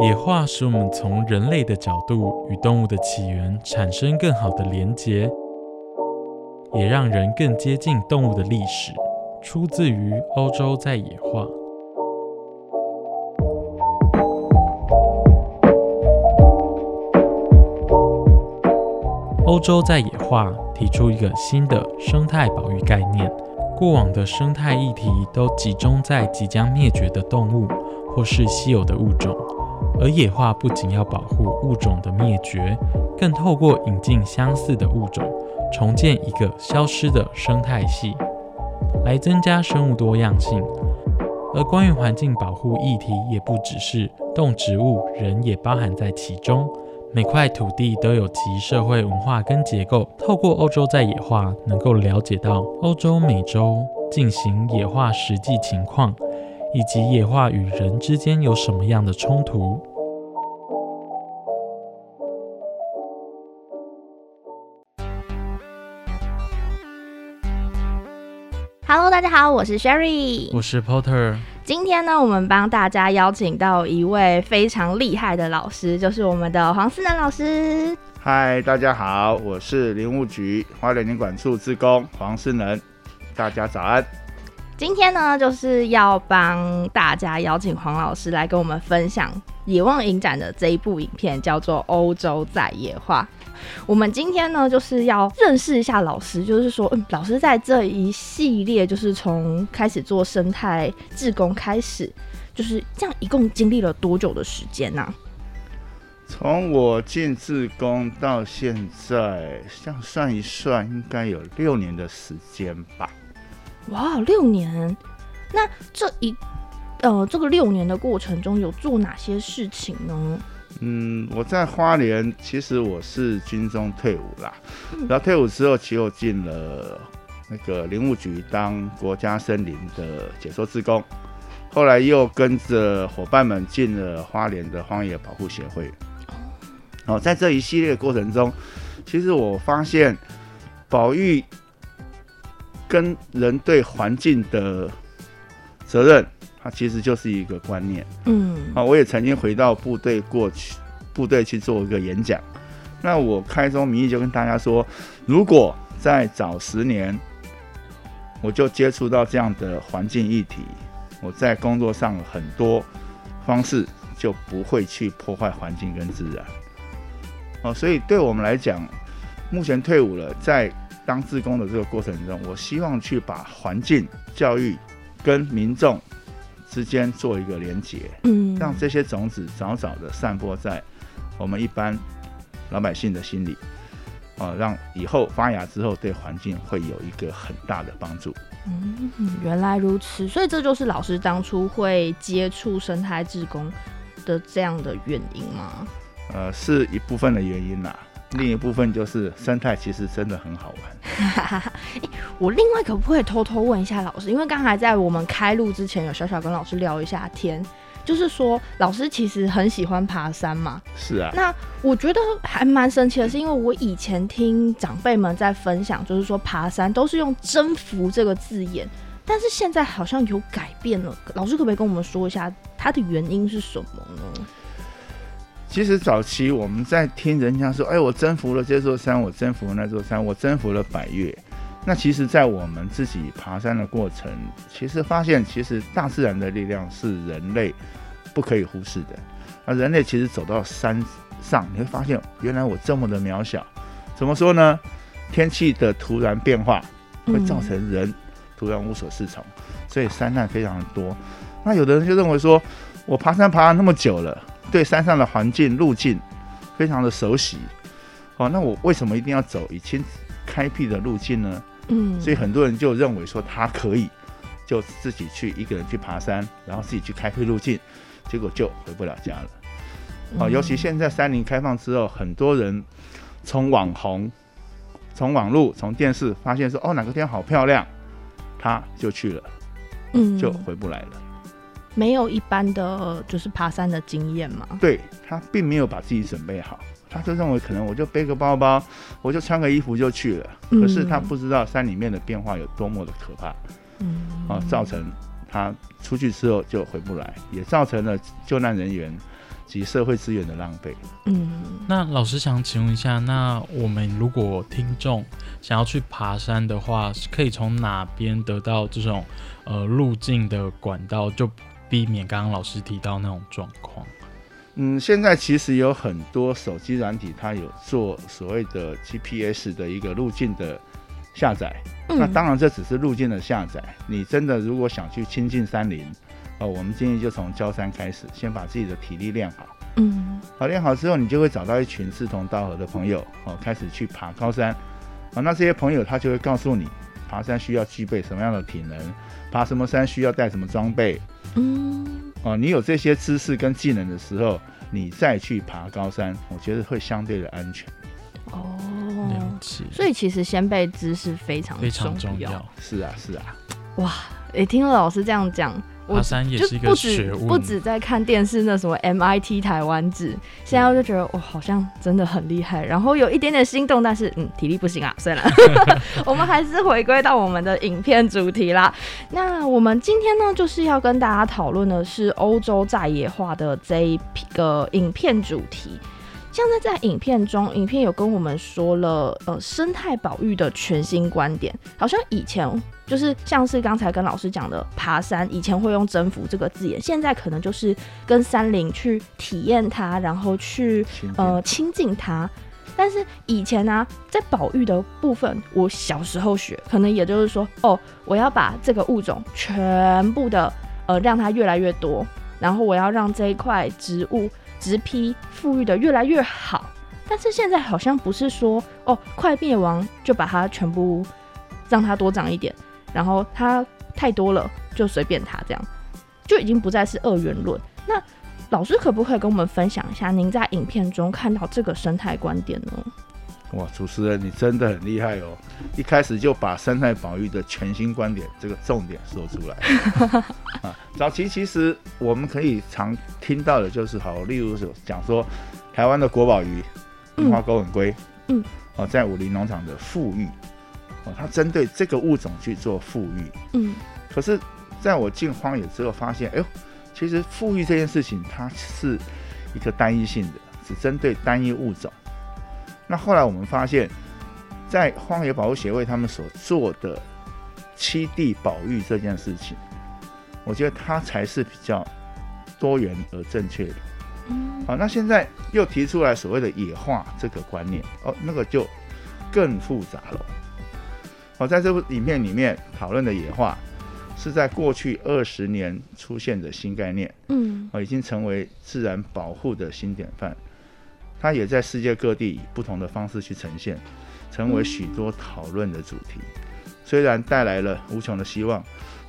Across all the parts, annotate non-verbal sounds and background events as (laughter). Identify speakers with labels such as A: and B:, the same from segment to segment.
A: 野化使我们从人类的角度与动物的起源产生更好的连结，也让人更接近动物的历史。出自于欧洲在野化。欧洲在野化提出一个新的生态保育概念。过往的生态议题都集中在即将灭绝的动物或是稀有的物种，而野化不仅要保护物种的灭绝，更透过引进相似的物种，重建一个消失的生态系，来增加生物多样性。而关于环境保护议题，也不只是动植物，人也包含在其中。每块土地都有其社会文化跟结构。透过欧洲在野化，能够了解到欧洲、美洲进行野化实际情况，以及野化与人之间有什么样的冲突。
B: Hello，大家好，我是 Sherry，
A: 我是 Porter。
B: 今天呢，我们帮大家邀请到一位非常厉害的老师，就是我们的黄思南老师。
C: 嗨，大家好，我是林务局花莲林管处职工黄思能，大家早安。
B: 今天呢，就是要帮大家邀请黄老师来跟我们分享野望影展的这一部影片，叫做《欧洲在野化》。我们今天呢，就是要认识一下老师，就是说，嗯，老师在这一系列，就是从开始做生态志工开始，就是这样，一共经历了多久的时间呢？
C: 从我进志工到现在，像算一算，应该有六年的时间吧。
B: 哇，六年！那这一呃，这个六年的过程中，有做哪些事情呢？
C: 嗯，我在花莲，其实我是军中退伍啦。然后退伍之后，其实进了那个林务局当国家森林的解说职工，后来又跟着伙伴们进了花莲的荒野保护协会。哦，在这一系列过程中，其实我发现保育跟人对环境的责任。它其实就是一个观念，嗯，啊，我也曾经回到部队过去，部队去做一个演讲。那我开宗明义就跟大家说，如果在早十年，我就接触到这样的环境议题，我在工作上很多方式就不会去破坏环境跟自然。哦，所以对我们来讲，目前退伍了，在当志工的这个过程中，我希望去把环境教育跟民众。之间做一个连接，嗯，让这些种子早早的散播在我们一般老百姓的心里，啊，让以后发芽之后对环境会有一个很大的帮助。
B: 嗯，原来如此，所以这就是老师当初会接触生态志工的这样的原因吗？
C: 呃，是一部分的原因啦。另一部分就是生态，其实真的很好玩。(laughs)
B: 我另外可不可以偷偷问一下老师？因为刚才在我们开录之前，有小小跟老师聊一下天，就是说老师其实很喜欢爬山嘛。
C: 是啊。
B: 那我觉得还蛮神奇的，是因为我以前听长辈们在分享，就是说爬山都是用征服这个字眼，但是现在好像有改变了。老师可不可以跟我们说一下它的原因是什么呢？
C: 其实早期我们在听人家说，哎，我征服了这座山，我征服了那座山，我征服了百越。那其实，在我们自己爬山的过程，其实发现，其实大自然的力量是人类不可以忽视的。那人类其实走到山上，你会发现，原来我这么的渺小。怎么说呢？天气的突然变化会造成人突然无所适从，所以山难非常的多。那有的人就认为说，我爬山爬了那么久了。对山上的环境路径非常的熟悉，哦，那我为什么一定要走以亲开辟的路径呢？
B: 嗯，
C: 所以很多人就认为说他可以就自己去一个人去爬山，然后自己去开辟路径，结果就回不了家了。哦，尤其现在山林开放之后，很多人从网红、从网络、从电视发现说哦哪个地方好漂亮，他就去了，
B: 嗯
C: 就回不来了。
B: 没有一般的就是爬山的经验嘛。
C: 对他并没有把自己准备好，他就认为可能我就背个包包，我就穿个衣服就去了。可是他不知道山里面的变化有多么的可怕，
B: 嗯，
C: 啊，造成他出去之后就回不来，也造成了救难人员及社会资源的浪费。
B: 嗯，
A: 那老师想请问一下，那我们如果听众想要去爬山的话，是可以从哪边得到这种呃路径的管道，就避免刚刚老师提到那种状况？
C: 嗯，现在其实有很多手机软体，它有做所谓的 GPS 的一个路径的下载。
B: 嗯
C: 那当然这只是路径的下载，你真的如果想去亲近山林，哦，我们建议就从焦山开始，先把自己的体力练好。
B: 嗯
C: 好练好之后，你就会找到一群志同道合的朋友，哦，开始去爬高山。啊，那这些朋友他就会告诉你，爬山需要具备什么样的体能，爬什么山需要带什么装备。
B: 嗯
C: 哦，你有这些知识跟技能的时候，你再去爬高山，我觉得会相对的安全。
B: 哦
A: 了，解，
B: 所以其实先辈知识非常
A: 非常重
B: 要。
C: 是啊，是啊，
B: 哇，诶，听了老师这样讲，我
A: 爬山也
B: 就是
A: 一个
B: 不止
A: 学问，
B: 不止在看电视那什么 MIT 台湾制，现在我就觉得哇，好像真的很厉害，然后有一点点心动，但是嗯，体力不行啊，算了，(laughs) 我们还是回归到我们的影片主题啦。那我们今天呢，就是要跟大家讨论的是欧洲在野化的这一个影片主题。像是在影片中，影片有跟我们说了，呃，生态保育的全新观点。好像以前就是像是刚才跟老师讲的爬山，以前会用征服这个字眼，现在可能就是跟山林去体验它，然后去呃亲近它。但是以前呢、在保育的部分，我小时候学，可能也就是说，哦，我要把这个物种全部的呃让它越来越多，然后我要让这一块植物直批富裕的越来越好。但是现在好像不是说哦，快灭亡就把它全部让它多长一点，然后它太多了就随便它这样，就已经不再是二元论。那老师可不可以跟我们分享一下您在影片中看到这个生态观点呢？
C: 哇，主持人你真的很厉害哦！一开始就把生态保育的全新观点这个重点说出来 (laughs) 啊。早期其实我们可以常听到的就是好，例如说讲说台湾的国宝鱼樱花钩吻龟，
B: 嗯，
C: 哦，在武林农场的富裕，哦，它针对这个物种去做富裕。
B: 嗯
C: 可是在我进荒野之后发现，哎呦，其实富裕这件事情它是一个单一性的，只针对单一物种。那后来我们发现，在荒野保护协会他们所做的七地保育这件事情，我觉得它才是比较多元而正确的。
B: 嗯
C: 好，那现在又提出来所谓的野化这个观念，哦，那个就更复杂了。好，在这部影片里面讨论的野化，是在过去二十年出现的新概念，
B: 嗯
C: 哦，已经成为自然保护的新典范。它也在世界各地以不同的方式去呈现，成为许多讨论的主题。虽然带来了无穷的希望，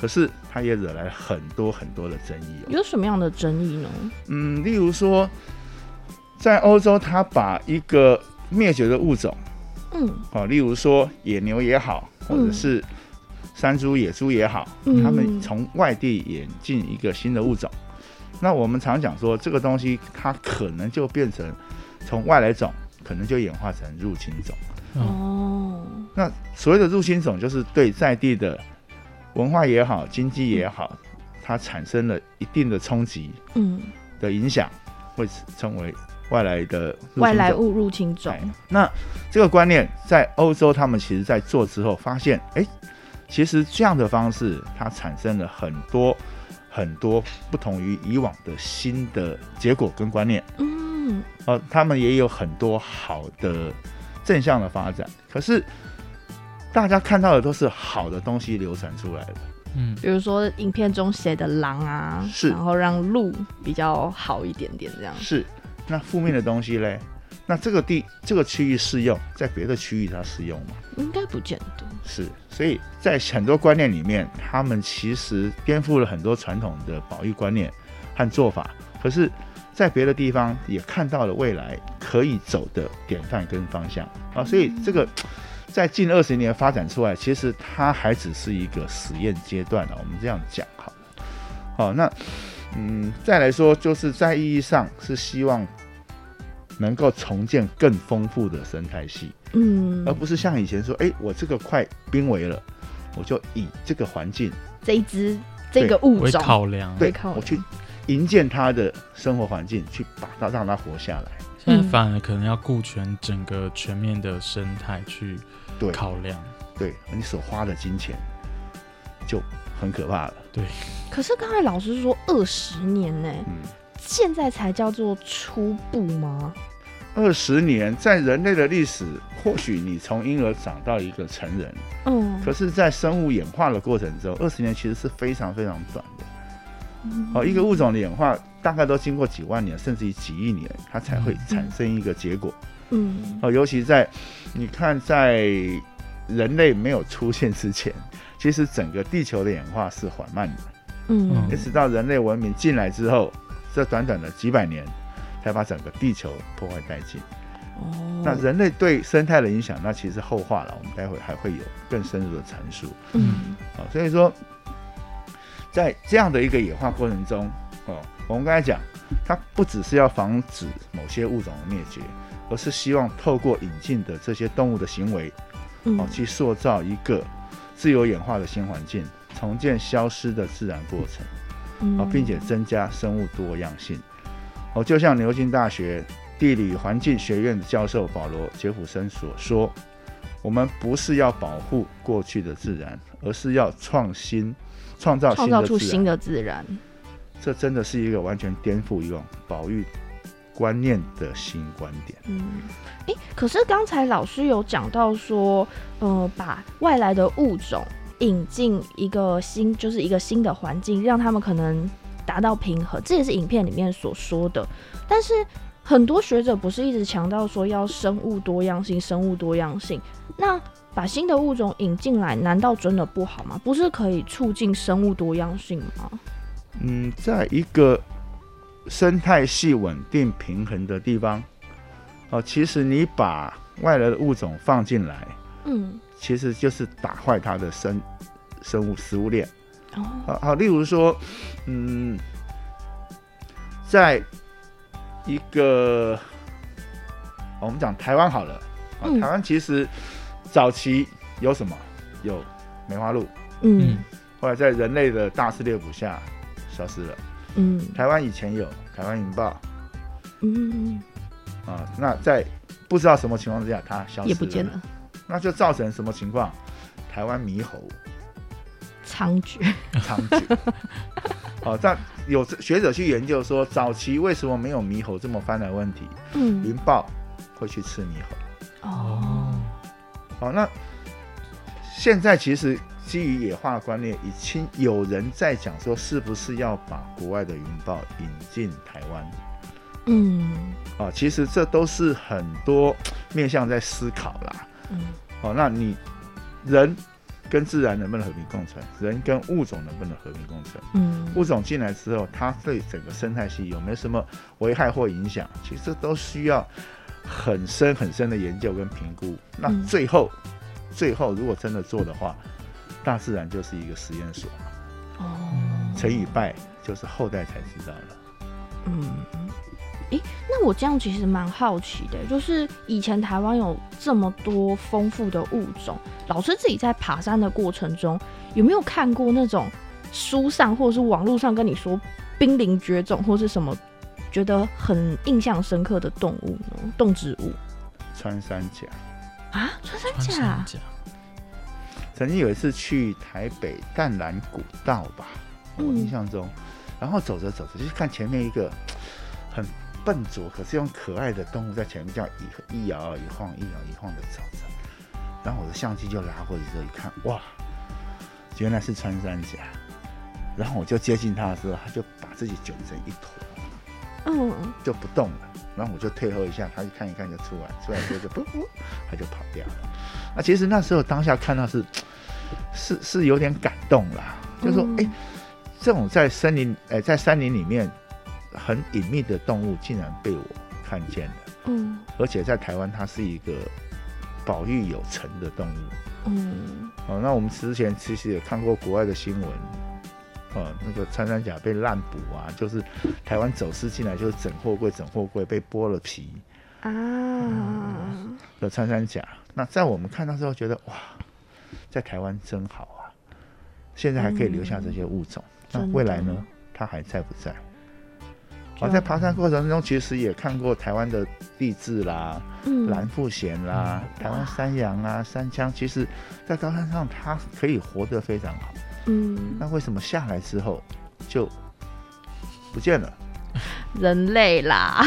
C: 可是它也惹来很多很多的争议哦。
B: 有什么样的争议呢？
C: 嗯，例如说，在欧洲，它把一个灭绝的物种，
B: 嗯
C: 哦，例如说野牛也好，或者
B: 嗯
C: 是山猪、野猪也好，
B: 嗯
C: 他们从外地引进一个新的物种。那我们常讲说，这个东西它可能就变成从外来种，可能就演化成入侵种。
B: 哦，
C: 那所谓的入侵种，就是对在地的文化也好、经济也好，它产生了一定的冲击
B: 嗯，
C: 的影响，会称为外来的入侵种。
B: 外来物入侵种。
C: 哎，那这个观念在欧洲，他们其实在做之后发现，哎，其实这样的方式，它产生了很多很多不同于以往的新的结果跟观念。
B: 嗯
C: 呃，他们也有很多好的正向的发展，可是大家看到的都是好的东西流传出来的。
A: 嗯，
B: 比如说影片中写的狼啊，
C: 是
B: 然后让鹿比较好一点点这样。
C: 是，那负面的东西嘞，那这个地这个区域适用，在别的区域它适用吗？
B: 应该不见得。
C: 是，所以在很多观念里面，他们其实颠覆了很多传统的保育观念和做法。可是，在别的地方也看到了未来可以走的典范跟方向啊，所以这个在近二十年发展出来，其实它还只是一个实验阶段啊。我们这样讲好。好，那嗯，再来说，就是在意义上是希望。能够重建更丰富的生态系，
B: 嗯，
C: 而不是像以前说，哎，我这个快濒危了，我就以这个环境
B: 这一只这个物种
A: 考量，
C: 对，我去营建他的生活环境，去把它让他活下来。
A: 现在反而可能要顾全整个全面的生态去考量，
C: 对你所花的金钱就很可怕了。
A: 对，
B: 可是刚才老师说二十年呢，嗯，现在才叫做初步吗？
C: 二十年，在人类的历史，或许你从婴儿长到一个成人，嗯，可是，在生物演化的过程中，二十年其实是非常非常短的。哦，一个物种的演化大概都经过几万年，甚至于几亿年，它才会产生一个结果。嗯，哦，尤其在你看，在人类没有出现之前，其实整个地球的演化是缓慢的。嗯，一直到人类文明进来之后，这短短的几百年。才把整个地球破坏殆尽。哦，那人类对生态的影响，那其实后话了。我们待会还会有更深入的阐述。嗯，啊，所以说，在这样的一个演化过程中，哦，我们刚才讲，它不只是要防止某些物种的灭绝，而是希望透过引进的这些动物的行为，哦，去塑造一个自由演化的新环境，重建消失的自然过程，哦，并且增加生物多样性。哦，就像牛津大学地理环境学院的教授保罗杰普森所说，我们不是要保护过去的自然，而是要创新，创造
B: 创造出新的自然。
C: 这真的是一个完全颠覆一种保育观念的新观点。
B: 嗯，诶，可是刚才老师有讲到说，呃，把外来的物种引进一个新，就是一个新的环境，让他们可能。达到平衡，这也是影片里面所说的。但是很多学者不是一直强调说要生物多样性，生物多样性。那把新的物种引进来，难道真的不好吗？不是可以促进生物多样性吗？
C: 嗯，在一个生态系稳定平衡的地方，哦，其实你把外来的物种放进来，嗯，其实就是打坏它的生生物食物链。哦好，例如说，嗯，在一个我们讲台湾好了，啊，台湾其实早期有什么？有梅花鹿，嗯，后来在人类的大肆猎捕下消失了，嗯，台湾以前有台湾云豹，嗯，啊，那在不知道什么情况之下它消失
B: 也不见了，
C: 那就造成什么情况？台湾猕猴。
B: 猖獗，
C: 猖獗。(laughs) 哦，但有学者去研究说，早期为什么没有猕猴这么翻的问题？嗯，云豹会去吃猕猴。哦，好，那现在其实基于野化观念，已经有人在讲说，是不是要把国外的云豹引进台湾？嗯，啊，其实这都是很多 (tsk) 面向在思考啦。嗯，好，那你人。跟自然能不能和平共存？人跟物种能不能和平共存？嗯，物种进来之后，它对整个生态系有没有什么危害或影响？其实都需要很深很深的研究跟评估。那最后，最后如果真的做的话，大自然就是一个实验所。哦，成与败就是后代才知道了。
B: 嗯。诶，那我这样其实蛮好奇的，就是以前台湾有这么多丰富的物种，老师自己在爬山的过程中，有没有看过那种书上或者是网络上跟你说濒临绝种或是什么，觉得很印象深刻的动物呢？动植物？
C: 穿山甲
B: 啊，穿山甲。
C: 曾经有一次去台北淡蓝古道吧，我印象中，然后走着走着，就看前面一个很。笨拙，可是用可爱的动物在前面这样一一摇一晃，一摇一晃的走着，然后我的相机就拉过去之后一看，哇，原来是穿山甲。然后我就接近它的时候，它就把自己卷成一坨，嗯，就不动了。然后我就退后一下，他一看一看就出来，出来之后就噗噗，他就跑掉了。那其实那时候当下看到是是是有点感动啦，就说哎、
B: 嗯
C: 这种在森林哎、在山林里面很隐秘的动物，竟然被我看见了，
B: 嗯
C: 而且在台湾它是一个保育有成的动物。
B: 嗯
C: 哦，那我们之前其实也看过国外的新闻，哦，那个穿山甲被滥捕啊，就是台湾走私进来就是整货柜，整货柜被剥了皮
B: 啊，
C: 的穿山甲。那在我们看到之后，觉得哇，在台湾真好啊，现在还可以留下这些物种。那未来呢，它还在不在？
B: 我
C: 啊，在爬山过程中，其实也看过台湾的地质啦、
B: 嗯
C: 蓝腹鹇啦、台湾山羊啊、山羌，其实在高山上它可以活得非常好。
B: 嗯
C: 那为什么下来之后就不见了？
B: 人类啦，
C: 啊，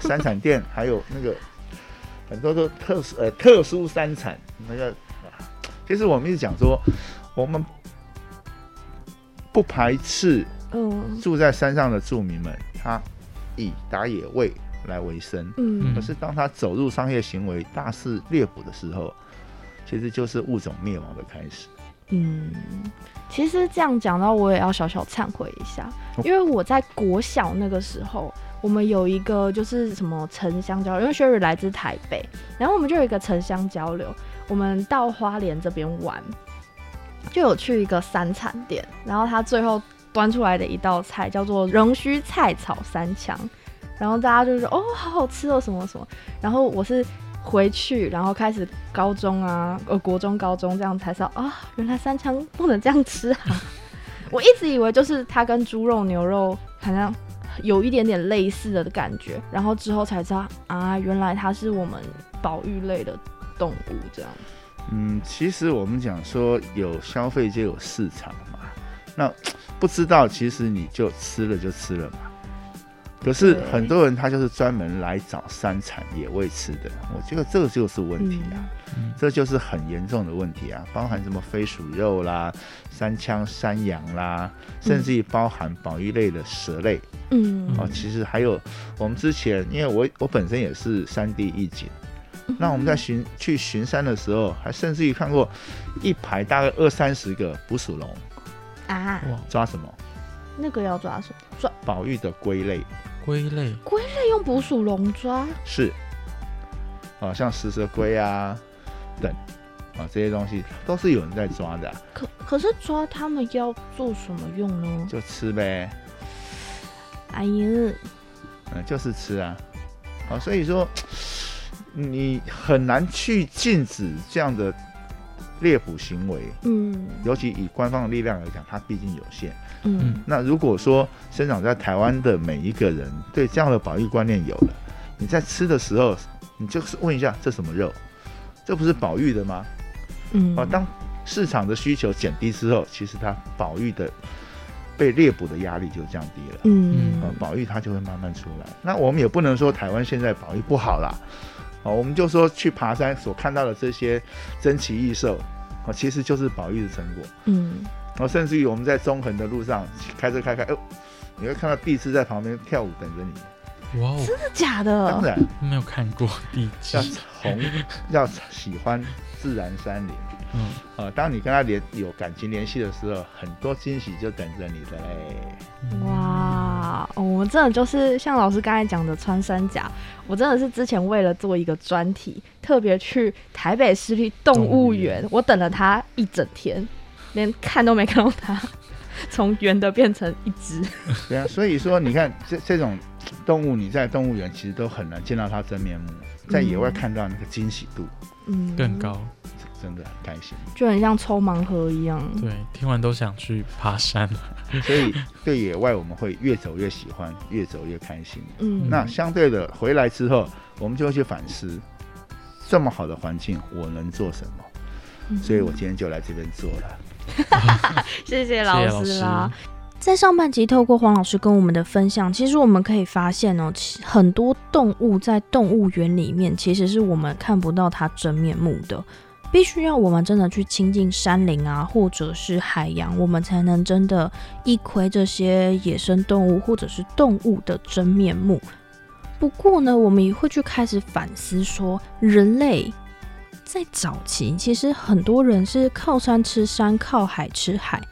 C: 山产店还有那个很多都特殊呃特殊三产那个，啊其实我们一直讲说，我们不排斥
B: 嗯
C: 住在山上的住民们，他以打野味来为生。
B: 嗯
C: 可是当他走入商业行为、大肆猎捕的时候，其实就是物种灭亡的开始。
B: 嗯，其实这样讲到，我也要小小忏悔一下，
C: 哦。
B: 因为我在国小那个时候，我们有一个就是什么城乡交流，因为 Sherry 来自台北，然后我们就有一个城乡交流，我们到花莲这边玩，就有去一个三产店，然后他最后端出来的一道菜叫做仍须菜炒三枪，然后大家就说哦，好好吃哦，什么什么，然后我是回去，然后开始高中啊，呃，国中、高中这样才知道啊，原来三枪不能这样吃啊！(laughs) 我一直以为就是它跟猪肉、牛肉好像有一点点类似的感觉，然后之后才知道啊，原来它是我们保育类的动物这样。
C: 嗯，其实我们讲说有消费就有市场嘛，那不知道其实你就吃了就吃了嘛。可是很多人他就是专门来找山产野味吃的，我觉得这个就是问题啊，
A: 嗯。
C: 这就是很严重的问题啊，包含什么飞鼠肉啦、山羌、山羊啦，甚至于包含保育类的蛇类。
B: 嗯。
C: 哦，其实还有我们之前，因为我我本身也是山地一警，那我们在巡去巡山的时候，还甚至于看过一排大概二三十个捕鼠笼，
B: 啊，
C: 抓什么？
B: 那个要抓什么？抓
C: 宝玉的龟类。
A: 龟类，
B: 龟类用捕鼠笼抓？
C: 是，啊，像食蛇龟啊等啊这些东西都是有人在抓的啊、
B: 可可是抓它们要做什么用呢？
C: 就吃呗，
B: 哎呀，
C: 嗯，就是吃啊，啊，所以说你很难去禁止这样的猎捕行为。
B: 嗯
C: 尤其以官方的力量来讲，它毕竟有限。
B: 嗯
C: 那如果说生长在台湾的每一个人对这样的保育观念有了，你在吃的时候，你就是问一下这什么肉，这不是保育的吗？
B: 嗯
C: 啊，当市场的需求减低之后，其实它保育的被猎捕的压力就降低了。
B: 嗯
C: 啊，保育它就会慢慢出来。那我们也不能说台湾现在保育不好啦，哦，我们就说去爬山所看到的这些珍奇异兽，哦，其实就是保育的成果。
B: 嗯
C: 然后甚至于我们在中横的路上开车开开，哦，你会看到地质在旁边跳舞等着你。
A: 哇哦，
B: 真的假的？
C: 当然
A: 没有看过地质
C: 要，从要喜欢自然山林
A: 嗯，
C: 呃、当你跟他联有感情联系的时候，很多惊喜就等着你的嘞。
B: 哇、哦我们真的就是像老师刚才讲的穿山甲，我真的是之前为了做一个专题，特别去台北市立动物园，我等了它一整天，连看都没看到它，(laughs) 从圆的变成一只。(laughs)
C: 对啊，所以说你看 (laughs) 这这种动物，你在动物园其实都很难见到它真面目，在野外看到那个惊喜度，
B: 嗯，
A: 更，高。
C: 真的很开心。
B: 就很像抽盲盒一样。
A: 对，听完都想去爬山。
C: 所以对野外我们会越走越喜欢，越走越开心。
B: 嗯，
C: 那相对的回来之后，我们就会去反思，这么好的环境我能做什么？
B: 嗯
C: 所以我今天就来这边做了。(laughs)
A: 谢谢
B: 老
A: 老师
B: 师啦。在上半集透过黄老师跟我们的分享，其实我们可以发现哦，其很多动物在动物园里面，其实是我们看不到它真面目的。必须要我们真的去亲近山林啊，或者是海洋，我们才能真的一窥这些野生动物或者是动物的真面目。不过呢，我们也会去开始反思说，人类在早期其实很多人是靠山吃山，靠海吃海，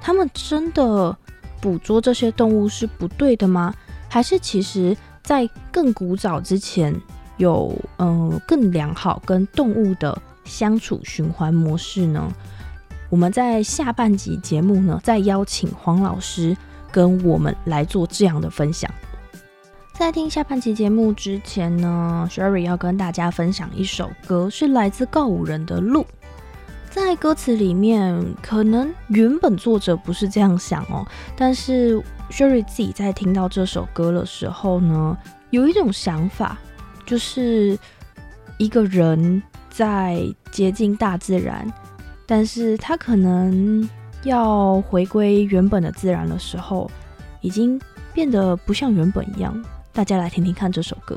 B: 他们真的捕捉这些动物是不对的吗？还是其实在更古早之前有嗯更良好跟动物的相处循环模式呢？我们在下半集节目呢，再邀请黄老师跟我们来做这样的分享。在听下半集节目之前呢，Sherry 要跟大家分享一首歌，是来自告五人的《路》。在歌词里面，可能原本作者不是这样想哦，但是 Sherry 自己在听到这首歌的时候呢，有一种想法，就是一个人在接近大自然，但是他可能要回归原本的自然的时候，已经变得不像原本一样。大家来听听看这首歌。